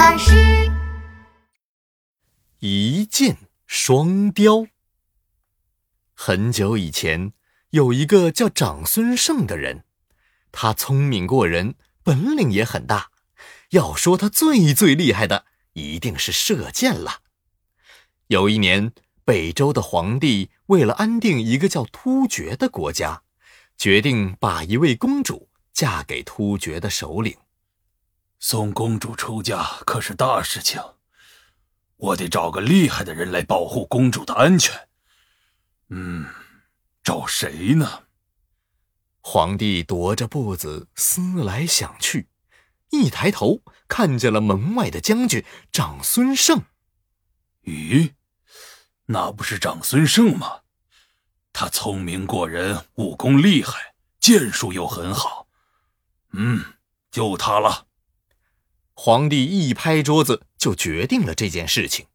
巴士。一箭双雕。很久以前，有一个叫长孙晟的人，他聪明过人，本领也很大。要说他最最厉害的，一定是射箭了。有一年，北周的皇帝为了安定一个叫突厥的国家，决定把一位公主嫁给突厥的首领。送公主出嫁可是大事情，我得找个厉害的人来保护公主的安全。嗯，找谁呢？皇帝踱着步子思来想去，一抬头看见了门外的将军长孙晟。咦，那不是长孙晟吗？他聪明过人，武功厉害，剑术又很好。嗯，就他了。皇帝一拍桌子，就决定了这件事情。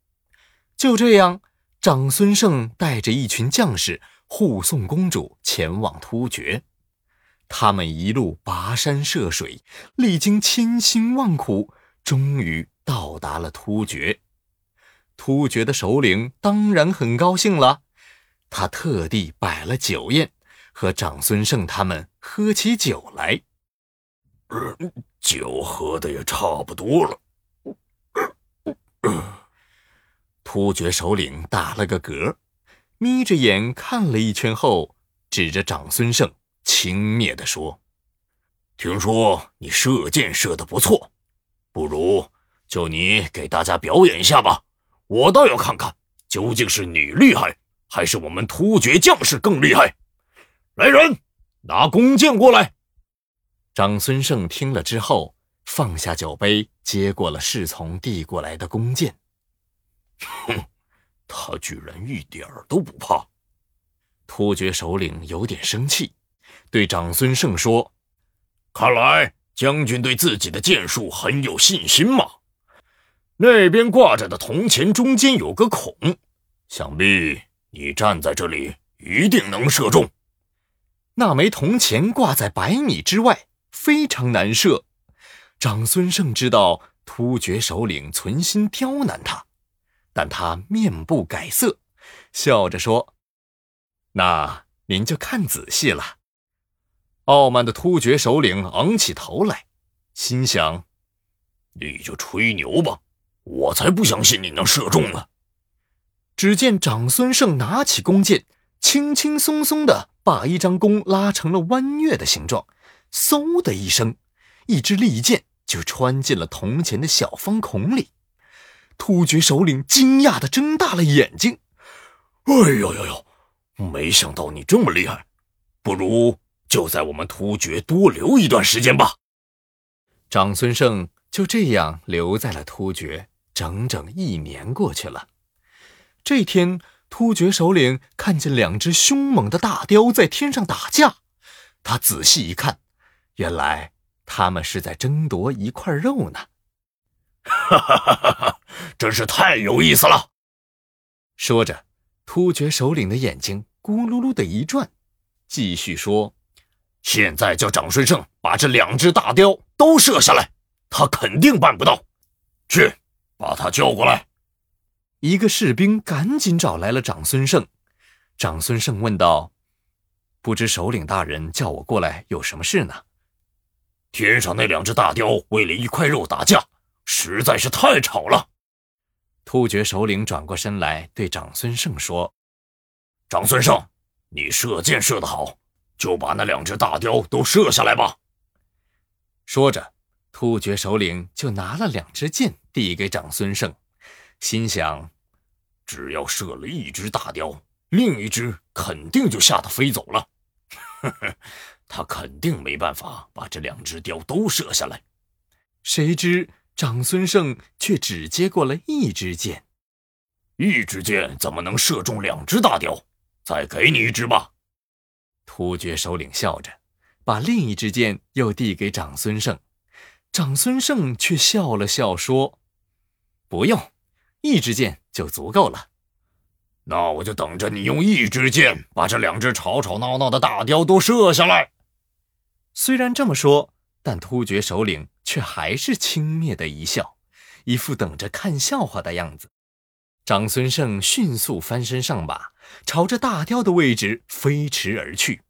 就这样，长孙晟带着一群将士护送公主前往突厥。他们一路跋山涉水，历经千辛万苦，终于到达了突厥。突厥的首领当然很高兴了，他特地摆了酒宴，和长孙晟他们喝起酒来。酒喝的也差不多了。突厥首领打了个嗝，眯着眼看了一圈后，指着长孙晟轻蔑地说：“听说你射箭射的不错，不如就你给大家表演一下吧。我倒要看看，究竟是你厉害，还是我们突厥将士更厉害。来人，拿弓箭过来。”长孙晟听了之后，放下酒杯，接过了侍从递过来的弓箭。哼，他居然一点儿都不怕！突厥首领有点生气，对长孙晟说：“看来将军对自己的箭术很有信心嘛。那边挂着的铜钱中间有个孔，想必你站在这里一定能射中。那枚铜钱挂在百米之外。”非常难射，长孙晟知道突厥首领存心刁难他，但他面不改色，笑着说：“那您就看仔细了。”傲慢的突厥首领昂起头来，心想：“你就吹牛吧，我才不相信你能射中呢。”只见长孙晟拿起弓箭，轻轻松松的把一张弓拉成了弯月的形状。嗖的一声，一支利箭就穿进了铜钱的小方孔里。突厥首领惊讶的睁大了眼睛：“哎呦呦呦！没想到你这么厉害，不如就在我们突厥多留一段时间吧。”长孙晟就这样留在了突厥，整整一年过去了。这天，突厥首领看见两只凶猛的大雕在天上打架，他仔细一看。原来他们是在争夺一块肉呢！哈哈哈哈哈！真是太有意思了。说着，突厥首领的眼睛咕噜噜的一转，继续说：“现在叫长孙晟把这两只大雕都射下来，他肯定办不到。去，把他叫过来。”一个士兵赶紧找来了长孙晟。长孙晟问道：“不知首领大人叫我过来有什么事呢？”天上那两只大雕为了一块肉打架，实在是太吵了。突厥首领转过身来对长孙晟说：“长孙晟，你射箭射得好，就把那两只大雕都射下来吧。”说着，突厥首领就拿了两支箭递给长孙晟，心想：只要射了一只大雕，另一只肯定就吓得飞走了。呵呵。他肯定没办法把这两只雕都射下来，谁知长孙晟却只接过了一支箭，一支箭怎么能射中两只大雕？再给你一支吧。突厥首领笑着，把另一支箭又递给长孙晟，长孙晟却笑了笑说：“不用，一支箭就足够了。”那我就等着你用一支箭把这两只吵吵闹闹的大雕都射下来。虽然这么说，但突厥首领却还是轻蔑的一笑，一副等着看笑话的样子。长孙晟迅速翻身上马，朝着大雕的位置飞驰而去。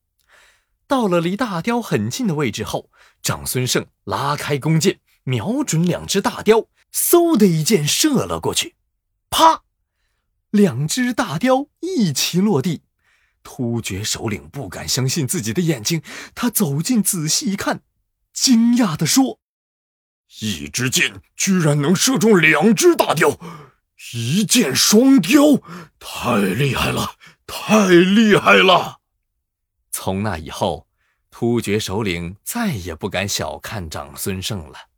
到了离大雕很近的位置后，长孙晟拉开弓箭，瞄准两只大雕，嗖的一箭射了过去。啪！两只大雕一齐落地。突厥首领不敢相信自己的眼睛，他走近仔细一看，惊讶地说：“一支箭居然能射中两只大雕，一箭双雕，太厉害了，太厉害了！”从那以后，突厥首领再也不敢小看长孙晟了。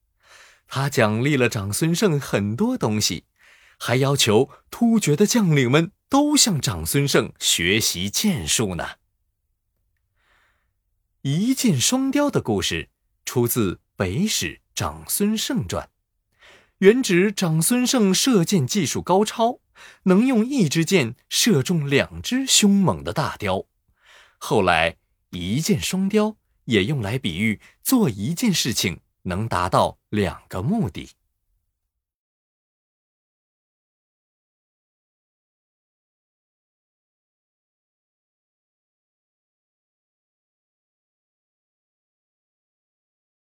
他奖励了长孙晟很多东西，还要求突厥的将领们。都向长孙晟学习剑术呢。一箭双雕的故事出自《北史长孙晟传》，原指长孙晟射箭技术高超，能用一支箭射中两只凶猛的大雕。后来，一箭双雕也用来比喻做一件事情能达到两个目的。